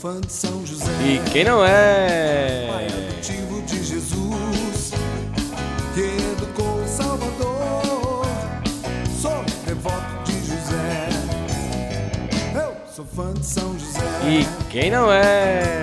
fã de São José. E quem não é? Pai adotivo de Jesus, que educou o Salvador. Sou devoto de José. Eu sou fã de São José. E quem não é?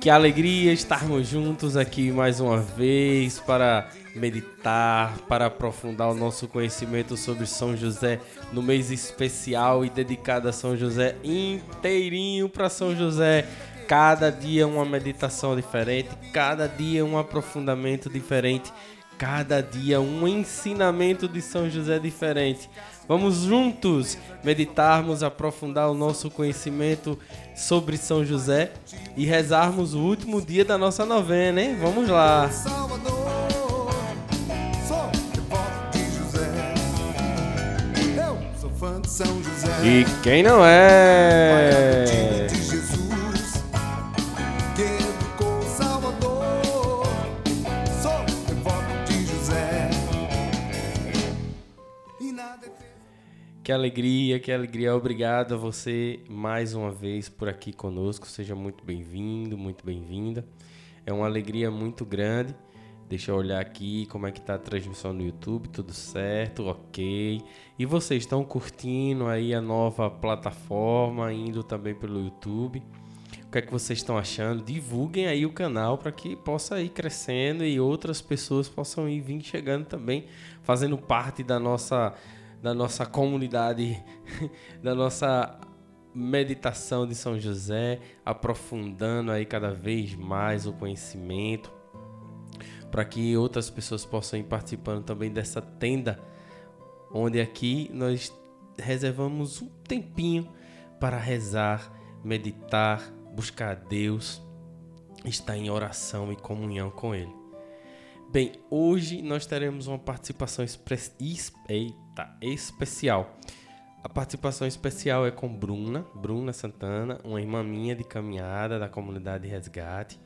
Que alegria estarmos juntos aqui mais uma vez para meditar, para aprofundar o nosso conhecimento sobre São José no mês especial e dedicado a São José inteirinho para São José. Cada dia uma meditação diferente, cada dia um aprofundamento diferente, cada dia um ensinamento de São José diferente. Vamos juntos meditarmos, aprofundar o nosso conhecimento sobre São José e rezarmos o último dia da nossa novena, hein? Vamos lá. Salvador. E quem não é? Que alegria, que alegria. Obrigado a você mais uma vez por aqui conosco. Seja muito bem-vindo, muito bem-vinda. É uma alegria muito grande. Deixa eu olhar aqui como é que tá a transmissão no YouTube, tudo certo, ok. E vocês estão curtindo aí a nova plataforma, indo também pelo YouTube. O que é que vocês estão achando? Divulguem aí o canal para que possa ir crescendo e outras pessoas possam ir vir chegando também, fazendo parte da nossa da nossa comunidade, da nossa meditação de São José, aprofundando aí cada vez mais o conhecimento, para que outras pessoas possam ir participando também dessa tenda, onde aqui nós reservamos um tempinho para rezar, meditar, buscar a Deus, estar em oração e comunhão com Ele. Bem, hoje nós teremos uma participação expre- es- eita, especial. A participação especial é com Bruna, Bruna Santana, uma irmã minha de caminhada da comunidade Resgate,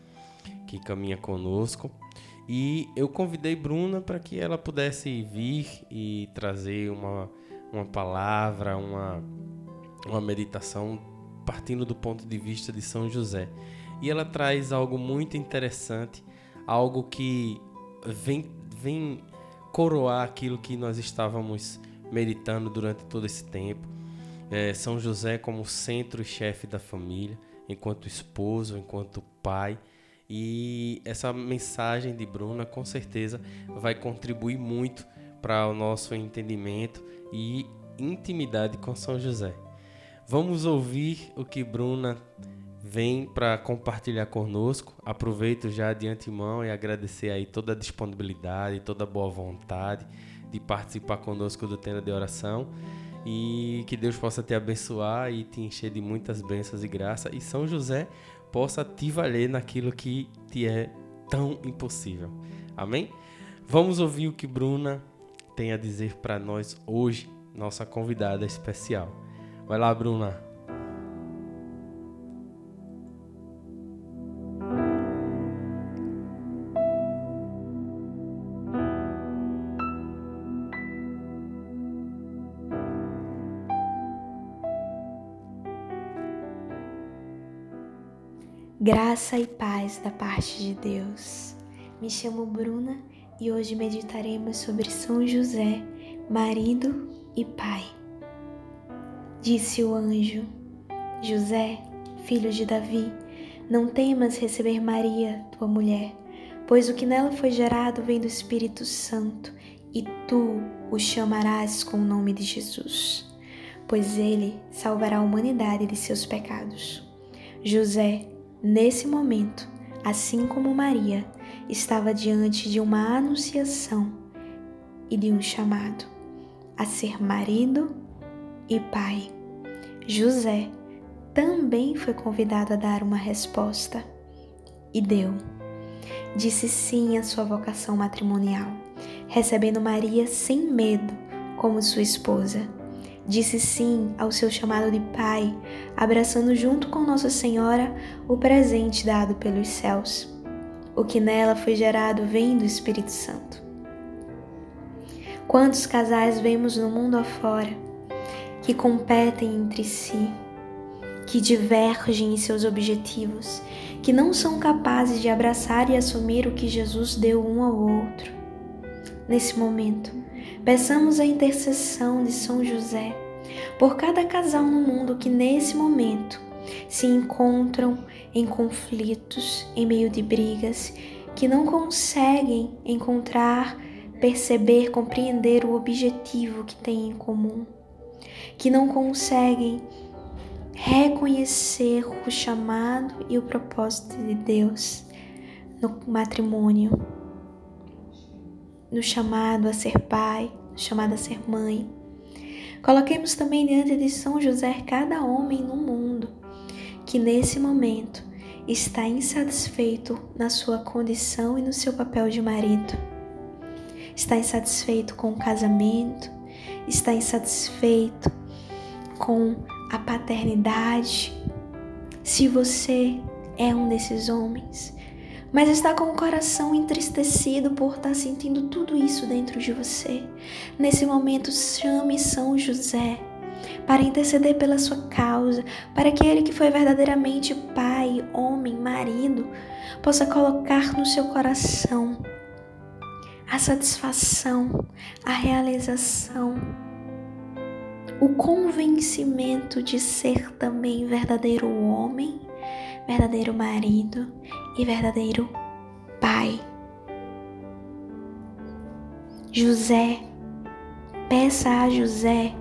que caminha conosco. E eu convidei Bruna para que ela pudesse vir e trazer uma, uma palavra, uma, uma meditação partindo do ponto de vista de São José. E ela traz algo muito interessante, algo que vem, vem coroar aquilo que nós estávamos meditando durante todo esse tempo. É, São José como centro e chefe da família, enquanto esposo, enquanto pai. E essa mensagem de Bruna com certeza vai contribuir muito para o nosso entendimento e intimidade com São José. Vamos ouvir o que Bruna vem para compartilhar conosco. Aproveito já de antemão e agradecer aí toda a disponibilidade, toda a boa vontade de participar conosco do Tenda de Oração e que Deus possa te abençoar e te encher de muitas bênçãos e graça e São José possa te valer naquilo que te é tão impossível. Amém? Vamos ouvir o que Bruna tem a dizer para nós hoje, nossa convidada especial. Vai lá, Bruna. Graça e paz da parte de Deus. Me chamo Bruna e hoje meditaremos sobre São José, marido e pai. Disse o anjo: José, filho de Davi, não temas receber Maria, tua mulher, pois o que nela foi gerado vem do Espírito Santo, e tu o chamarás com o nome de Jesus, pois ele salvará a humanidade de seus pecados. José, nesse momento, assim como Maria, estava diante de uma anunciação e de um chamado a ser marido e pai. José também foi convidado a dar uma resposta e deu. Disse sim à sua vocação matrimonial, recebendo Maria sem medo como sua esposa. Disse sim ao seu chamado de pai, abraçando junto com Nossa Senhora o presente dado pelos céus. O que nela foi gerado vem do Espírito Santo. Quantos casais vemos no mundo afora que competem entre si, que divergem em seus objetivos, que não são capazes de abraçar e assumir o que Jesus deu um ao outro? Nesse momento, peçamos a intercessão de São José por cada casal no mundo que nesse momento se encontram em conflitos, em meio de brigas, que não conseguem encontrar, perceber, compreender o objetivo que têm em comum, que não conseguem reconhecer o chamado e o propósito de Deus no matrimônio, no chamado a ser pai, no chamado a ser mãe. Coloquemos também diante de São José cada homem no mundo que nesse momento está insatisfeito na sua condição e no seu papel de marido. Está insatisfeito com o casamento, está insatisfeito com a paternidade. Se você é um desses homens, mas está com o coração entristecido por estar sentindo tudo isso dentro de você, nesse momento chame São José para interceder pela sua causa, para que ele que foi verdadeiramente pai, homem, marido, possa colocar no seu coração a satisfação, a realização, o convencimento de ser também verdadeiro homem, verdadeiro marido e verdadeiro pai. José, peça a José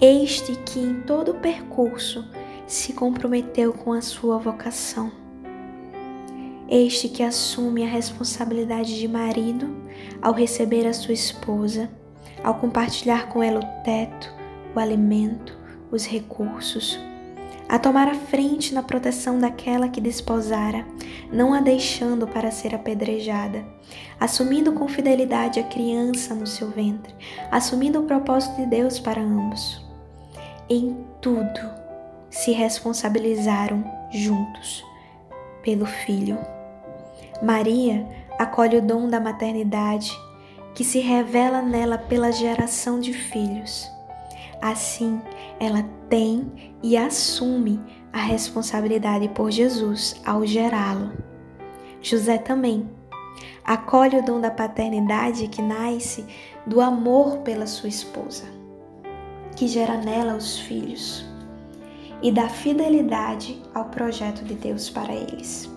este que em todo o percurso se comprometeu com a sua vocação. Este que assume a responsabilidade de marido ao receber a sua esposa, ao compartilhar com ela o teto, o alimento, os recursos, a tomar a frente na proteção daquela que desposara, não a deixando para ser apedrejada, assumindo com fidelidade a criança no seu ventre, assumindo o propósito de Deus para ambos em tudo se responsabilizaram juntos pelo Filho. Maria acolhe o dom da maternidade que se revela nela pela geração de filhos. Assim, ela tem e assume a responsabilidade por Jesus ao gerá-lo. José também acolhe o dom da paternidade que nasce do amor pela sua esposa que gera nela os filhos e da fidelidade ao projeto de Deus para eles.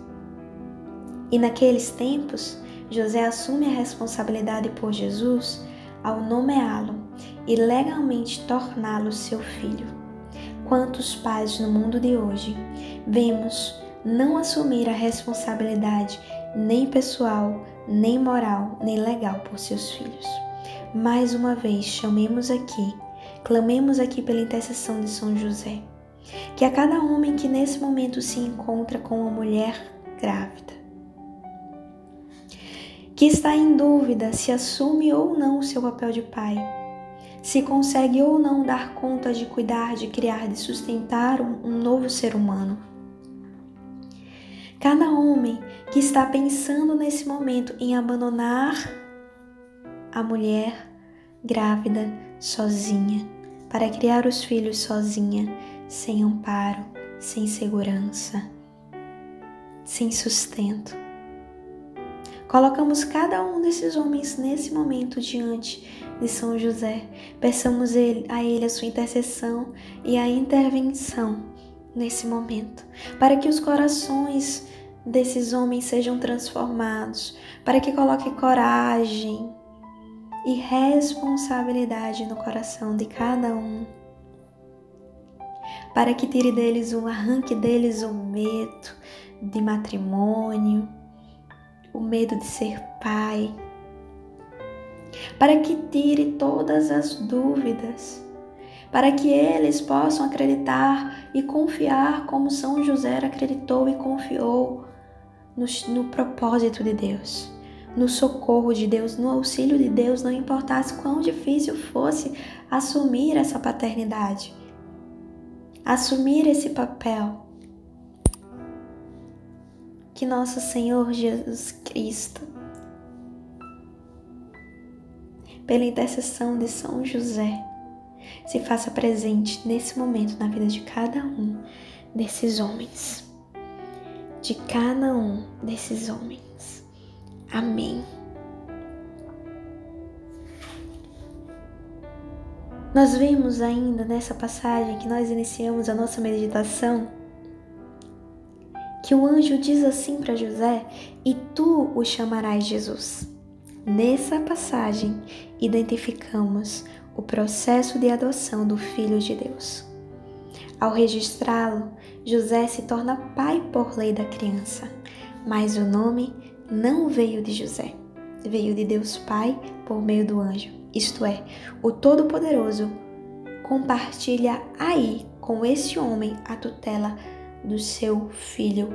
E naqueles tempos, José assume a responsabilidade por Jesus ao nomeá-lo e legalmente torná-lo seu filho. Quantos pais no mundo de hoje vemos não assumir a responsabilidade nem pessoal, nem moral, nem legal por seus filhos? Mais uma vez, chamemos aqui Clamemos aqui pela intercessão de São José. Que a cada homem que nesse momento se encontra com uma mulher grávida, que está em dúvida se assume ou não o seu papel de pai, se consegue ou não dar conta de cuidar, de criar, de sustentar um, um novo ser humano. Cada homem que está pensando nesse momento em abandonar a mulher grávida, sozinha, para criar os filhos sozinha, sem amparo, sem segurança, sem sustento. Colocamos cada um desses homens nesse momento diante de São José. Peçamos a ele a sua intercessão e a intervenção nesse momento, para que os corações desses homens sejam transformados, para que coloque coragem, e responsabilidade no coração de cada um, para que tire deles o arranque deles o medo de matrimônio, o medo de ser pai, para que tire todas as dúvidas, para que eles possam acreditar e confiar como São José acreditou e confiou no, no propósito de Deus no socorro de Deus, no auxílio de Deus, não importasse quão difícil fosse assumir essa paternidade, assumir esse papel. que nosso Senhor Jesus Cristo, pela intercessão de São José, se faça presente nesse momento na vida de cada um desses homens. De cada um desses homens. Amém. Nós vemos ainda nessa passagem que nós iniciamos a nossa meditação que o anjo diz assim para José: E tu o chamarás Jesus. Nessa passagem, identificamos o processo de adoção do Filho de Deus. Ao registrá-lo, José se torna pai por lei da criança, mas o nome não veio de José, veio de Deus Pai por meio do anjo, isto é, o Todo-Poderoso compartilha aí com esse homem a tutela do seu filho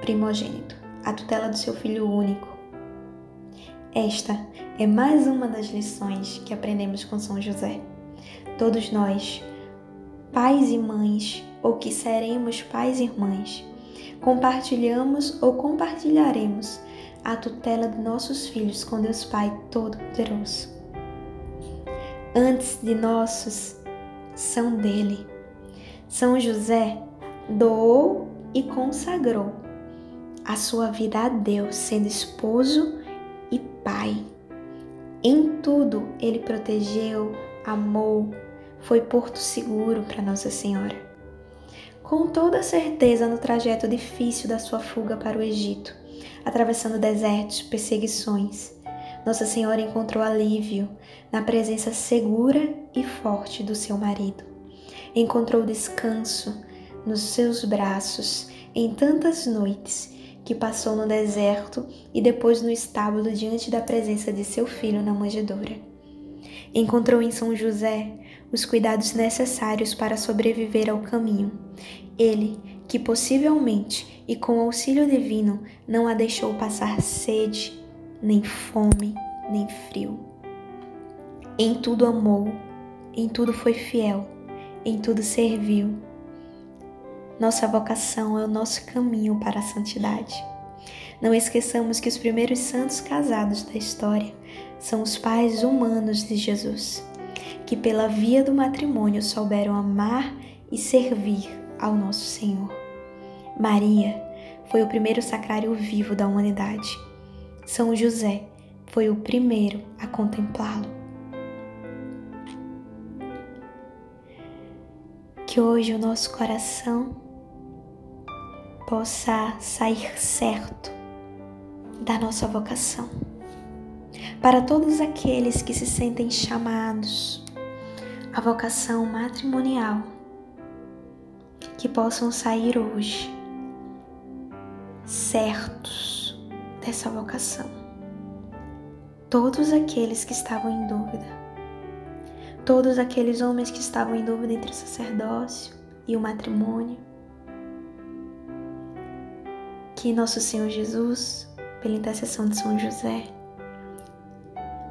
primogênito, a tutela do seu filho único. Esta é mais uma das lições que aprendemos com São José. Todos nós, pais e mães, ou que seremos pais e mães, compartilhamos ou compartilharemos a tutela de nossos filhos com Deus Pai Todo-Poderoso. Antes de nossos, são dele. São José doou e consagrou a sua vida a Deus, sendo esposo pai. Em tudo ele protegeu, amou, foi porto seguro para Nossa Senhora. Com toda certeza, no trajeto difícil da sua fuga para o Egito, atravessando desertos, perseguições, Nossa Senhora encontrou alívio na presença segura e forte do seu marido. Encontrou descanso nos seus braços em tantas noites que passou no deserto e depois no estábulo diante da presença de seu filho na manjedoura. Encontrou em São José os cuidados necessários para sobreviver ao caminho. Ele, que possivelmente e com auxílio divino não a deixou passar sede, nem fome, nem frio. Em tudo amou, em tudo foi fiel, em tudo serviu nossa vocação é o nosso caminho para a santidade. Não esqueçamos que os primeiros santos casados da história são os pais humanos de Jesus, que pela via do matrimônio souberam amar e servir ao nosso Senhor. Maria foi o primeiro sacrário vivo da humanidade. São José foi o primeiro a contemplá-lo. Que hoje o nosso coração possa sair certo da nossa vocação. Para todos aqueles que se sentem chamados à vocação matrimonial, que possam sair hoje certos dessa vocação. Todos aqueles que estavam em dúvida, todos aqueles homens que estavam em dúvida entre o sacerdócio e o matrimônio, que nosso Senhor Jesus, pela intercessão de São José,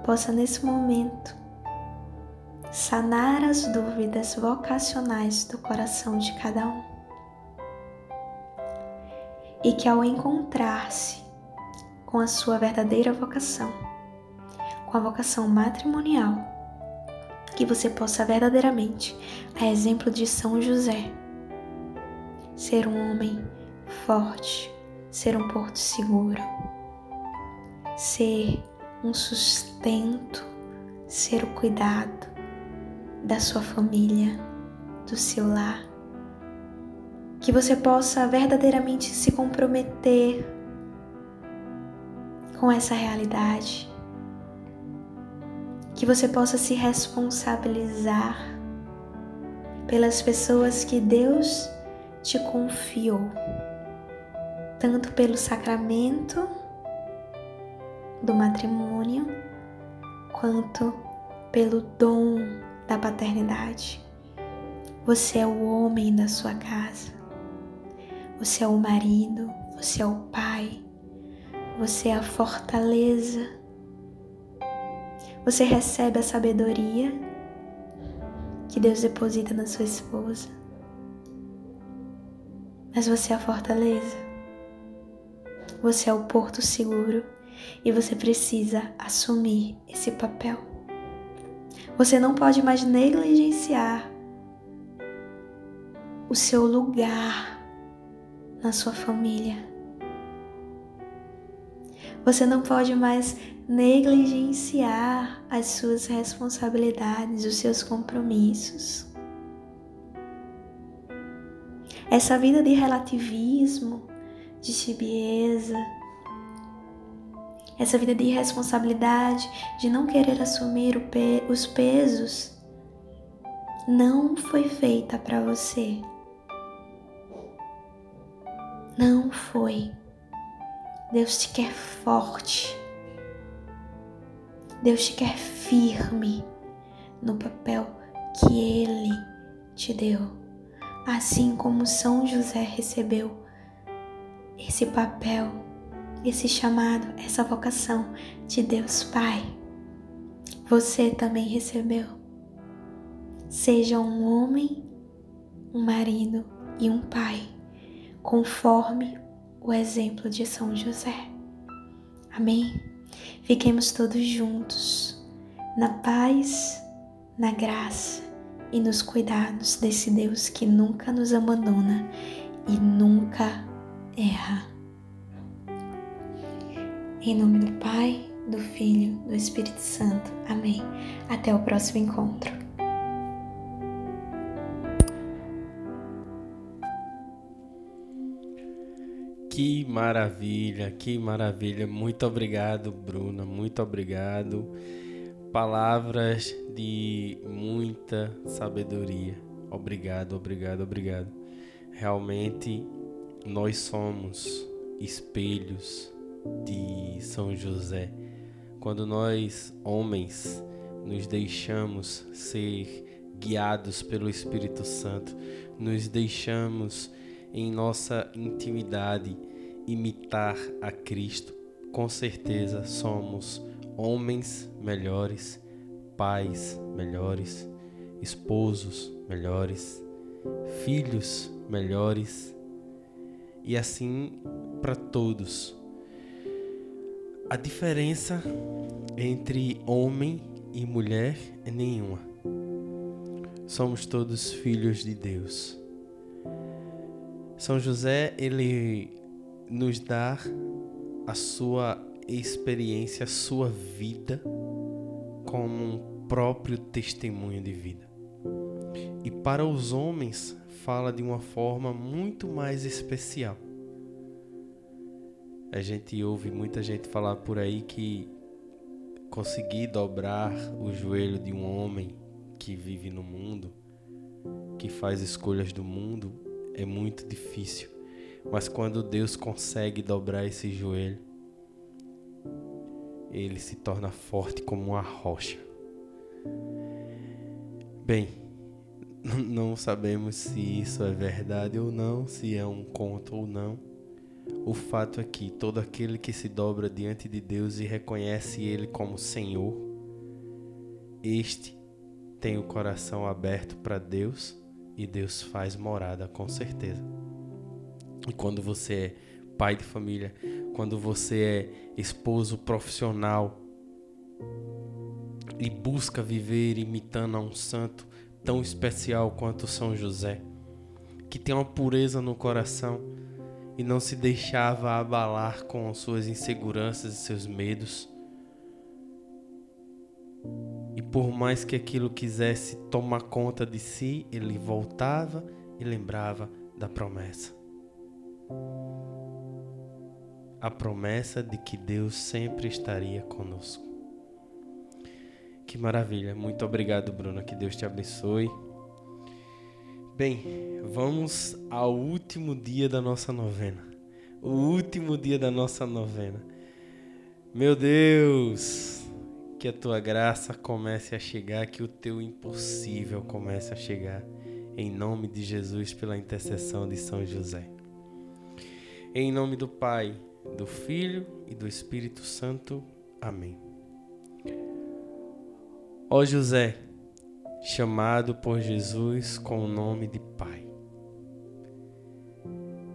possa nesse momento sanar as dúvidas vocacionais do coração de cada um. E que ao encontrar-se com a sua verdadeira vocação, com a vocação matrimonial, que você possa verdadeiramente, a exemplo de São José, ser um homem forte, ser um porto seguro, ser um sustento, ser o cuidado da sua família, do seu lar. Que você possa verdadeiramente se comprometer com essa realidade. Que você possa se responsabilizar pelas pessoas que Deus te confiou tanto pelo sacramento do matrimônio quanto pelo dom da paternidade. Você é o homem da sua casa, você é o marido, você é o pai, você é a fortaleza. Você recebe a sabedoria que Deus deposita na sua esposa. Mas você é a fortaleza. Você é o porto seguro e você precisa assumir esse papel. Você não pode mais negligenciar o seu lugar na sua família. Você não pode mais negligenciar as suas responsabilidades, os seus compromissos. Essa vida de relativismo, de tibieza, essa vida de irresponsabilidade, de não querer assumir pe os pesos, não foi feita para você. Não foi. Deus te quer forte. Deus te quer firme no papel que Ele te deu. Assim como São José recebeu esse papel, esse chamado, essa vocação de Deus Pai, você também recebeu. Seja um homem, um marido e um pai, conforme o exemplo de São José. Amém? Fiquemos todos juntos, na paz, na graça e nos cuidados desse Deus que nunca nos abandona e nunca erra. Em nome do Pai, do Filho, do Espírito Santo. Amém. Até o próximo encontro. Que maravilha, que maravilha. Muito obrigado, Bruna. Muito obrigado. Palavras de muita sabedoria. Obrigado, obrigado, obrigado. Realmente nós somos espelhos de São José. Quando nós, homens, nos deixamos ser guiados pelo Espírito Santo, nos deixamos em nossa intimidade imitar a Cristo, com certeza somos homens melhores, pais melhores, esposos melhores, filhos melhores e assim para todos. A diferença entre homem e mulher é nenhuma. Somos todos filhos de Deus. São José, ele nos dá a sua experiência, a sua vida como um próprio testemunho de vida. E para os homens, fala de uma forma muito mais especial. A gente ouve muita gente falar por aí que conseguir dobrar o joelho de um homem que vive no mundo, que faz escolhas do mundo, é muito difícil. Mas quando Deus consegue dobrar esse joelho, ele se torna forte como uma rocha. Bem, não sabemos se isso é verdade ou não, se é um conto ou não. O fato é que todo aquele que se dobra diante de Deus e reconhece Ele como Senhor, este tem o coração aberto para Deus e Deus faz morada com certeza. E quando você é pai de família, quando você é esposo profissional e busca viver imitando a um santo, tão especial quanto São José, que tem uma pureza no coração e não se deixava abalar com suas inseguranças e seus medos. E por mais que aquilo quisesse tomar conta de si, ele voltava e lembrava da promessa. A promessa de que Deus sempre estaria conosco. Que maravilha. Muito obrigado, Bruna. Que Deus te abençoe. Bem, vamos ao último dia da nossa novena. O último dia da nossa novena. Meu Deus, que a tua graça comece a chegar, que o teu impossível comece a chegar. Em nome de Jesus, pela intercessão de São José. Em nome do Pai, do Filho e do Espírito Santo. Amém. Ó José, chamado por Jesus com o nome de Pai,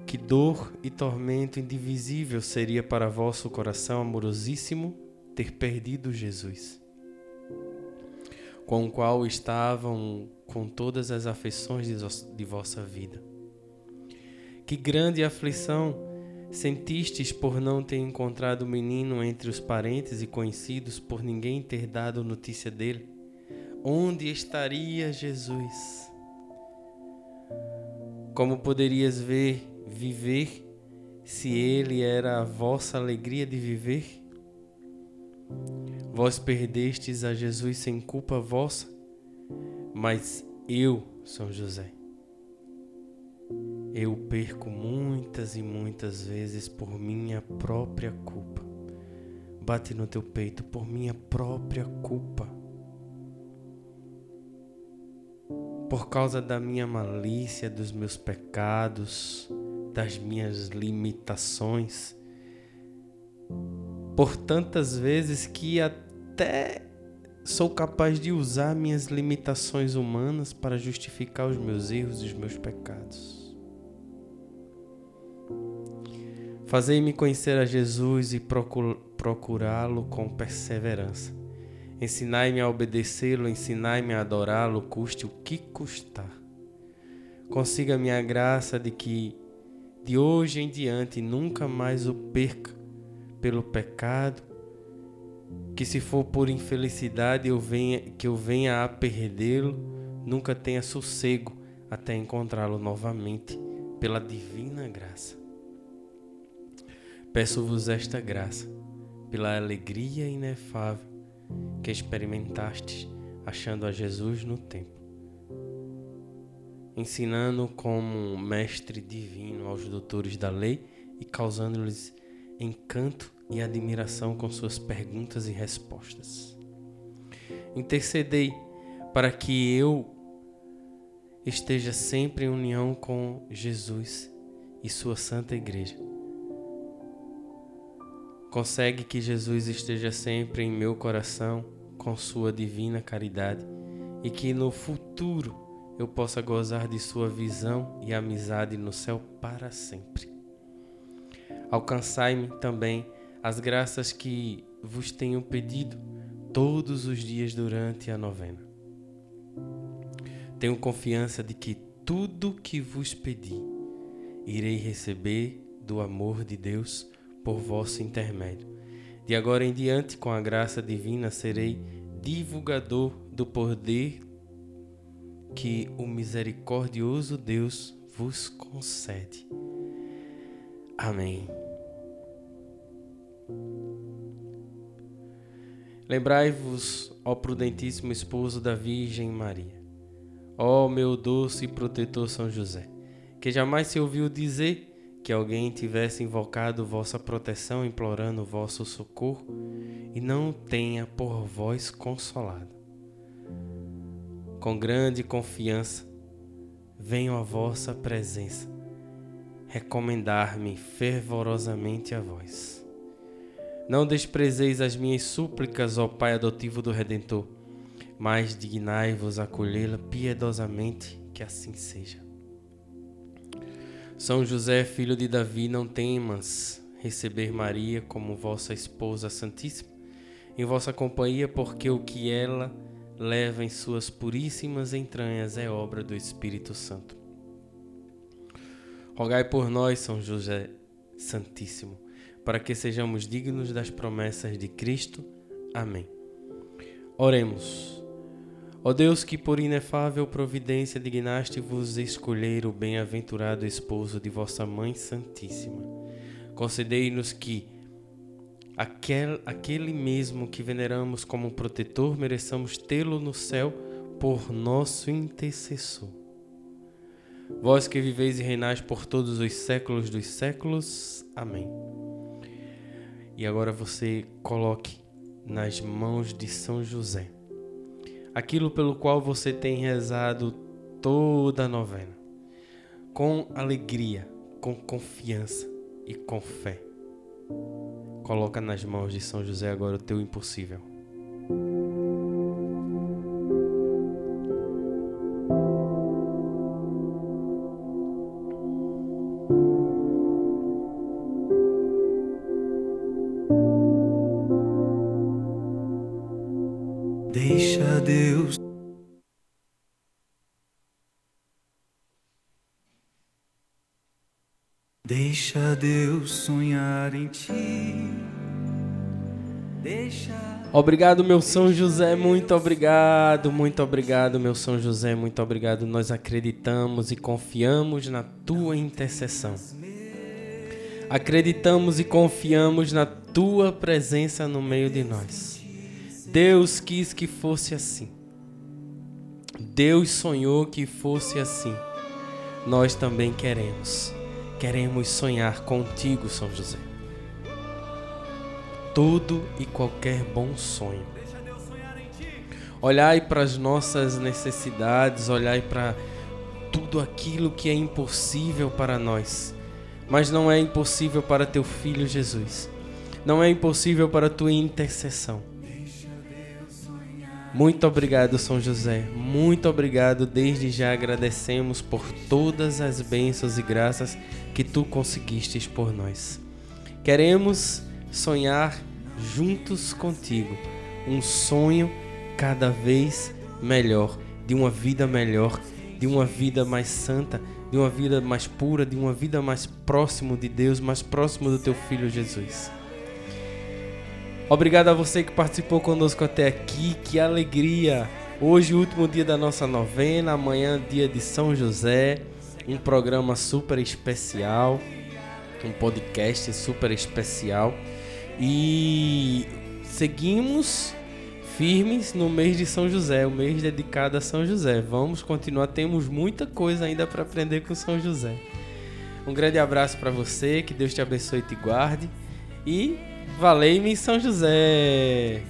que dor e tormento indivisível seria para vosso coração amorosíssimo ter perdido Jesus, com o qual estavam com todas as afeições de vossa vida. Que grande aflição sentistes por não ter encontrado o menino entre os parentes e conhecidos, por ninguém ter dado notícia dele? Onde estaria Jesus? Como poderias ver, viver, se ele era a vossa alegria de viver? Vós perdestes a Jesus sem culpa vossa, mas eu, São José, eu perco muitas e muitas vezes por minha própria culpa. Bate no teu peito por minha própria culpa. Por causa da minha malícia, dos meus pecados, das minhas limitações por tantas vezes que até sou capaz de usar minhas limitações humanas para justificar os meus erros e os meus pecados. Fazei-me conhecer a Jesus e procurá-lo com perseverança. Ensinai-me a obedecê-lo, ensinai-me a adorá-lo, custe o que custar. Consiga-me a graça de que de hoje em diante nunca mais o perca pelo pecado, que se for por infelicidade eu venha, que eu venha a perdê-lo, nunca tenha sossego até encontrá-lo novamente pela divina graça. Peço-vos esta graça, pela alegria inefável que experimentastes achando a Jesus no templo, ensinando como mestre divino aos doutores da lei e causando-lhes encanto e admiração com suas perguntas e respostas. Intercedei para que eu esteja sempre em união com Jesus e sua santa igreja. Consegue que Jesus esteja sempre em meu coração com sua divina caridade e que no futuro eu possa gozar de sua visão e amizade no céu para sempre. Alcançai-me também as graças que vos tenho pedido todos os dias durante a novena. Tenho confiança de que tudo que vos pedi irei receber do amor de Deus por vosso intermédio. De agora em diante, com a graça divina, serei divulgador do poder que o misericordioso Deus vos concede. Amém. Lembrai-vos, ó prudentíssimo esposo da Virgem Maria, ó meu doce protetor São José, que jamais se ouviu dizer que alguém tivesse invocado vossa proteção implorando vosso socorro e não tenha por vós consolado. Com grande confiança venho à vossa presença recomendar-me fervorosamente a vós. Não desprezeis as minhas súplicas, ó Pai adotivo do Redentor, mas dignai-vos acolhê-la piedosamente, que assim seja. São José, filho de Davi, não temas receber Maria como vossa esposa santíssima em vossa companhia, porque o que ela leva em suas puríssimas entranhas é obra do Espírito Santo. Rogai por nós, São José Santíssimo, para que sejamos dignos das promessas de Cristo. Amém. Oremos. Ó Deus, que por inefável providência dignaste vos escolher o bem-aventurado esposo de vossa Mãe Santíssima, concedei-nos que aquel, aquele mesmo que veneramos como protetor mereçamos tê-lo no céu por nosso intercessor Vós que viveis e reinais por todos os séculos dos séculos. Amém. E agora você coloque nas mãos de São José aquilo pelo qual você tem rezado toda a novena, com alegria, com confiança e com fé. Coloca nas mãos de São José agora o teu impossível. Ti. Deixa. Obrigado, meu São José, muito obrigado, muito obrigado, meu São José, muito obrigado. Nós acreditamos e confiamos na tua intercessão. Acreditamos e confiamos na tua presença no meio de nós. Deus quis que fosse assim. Deus sonhou que fosse assim. Nós também queremos. Queremos sonhar contigo, São José. Todo e qualquer bom sonho. Olhai para as nossas necessidades, olhai para tudo aquilo que é impossível para nós, mas não é impossível para teu filho Jesus. Não é impossível para tua intercessão. Muito obrigado, São José. Muito obrigado. Desde já agradecemos por todas as bênçãos e graças que tu conseguistes por nós. Queremos sonhar juntos contigo um sonho cada vez melhor, de uma vida melhor, de uma vida mais santa, de uma vida mais pura, de uma vida mais próximo de Deus, mais próximo do teu filho Jesus. Obrigado a você que participou conosco até aqui. Que alegria! Hoje, último dia da nossa novena, amanhã, dia de São José. Um programa super especial, um podcast super especial. E seguimos firmes no mês de São José, o mês dedicado a São José. Vamos continuar, temos muita coisa ainda para aprender com São José. Um grande abraço para você, que Deus te abençoe e te guarde. E Valei-me São José.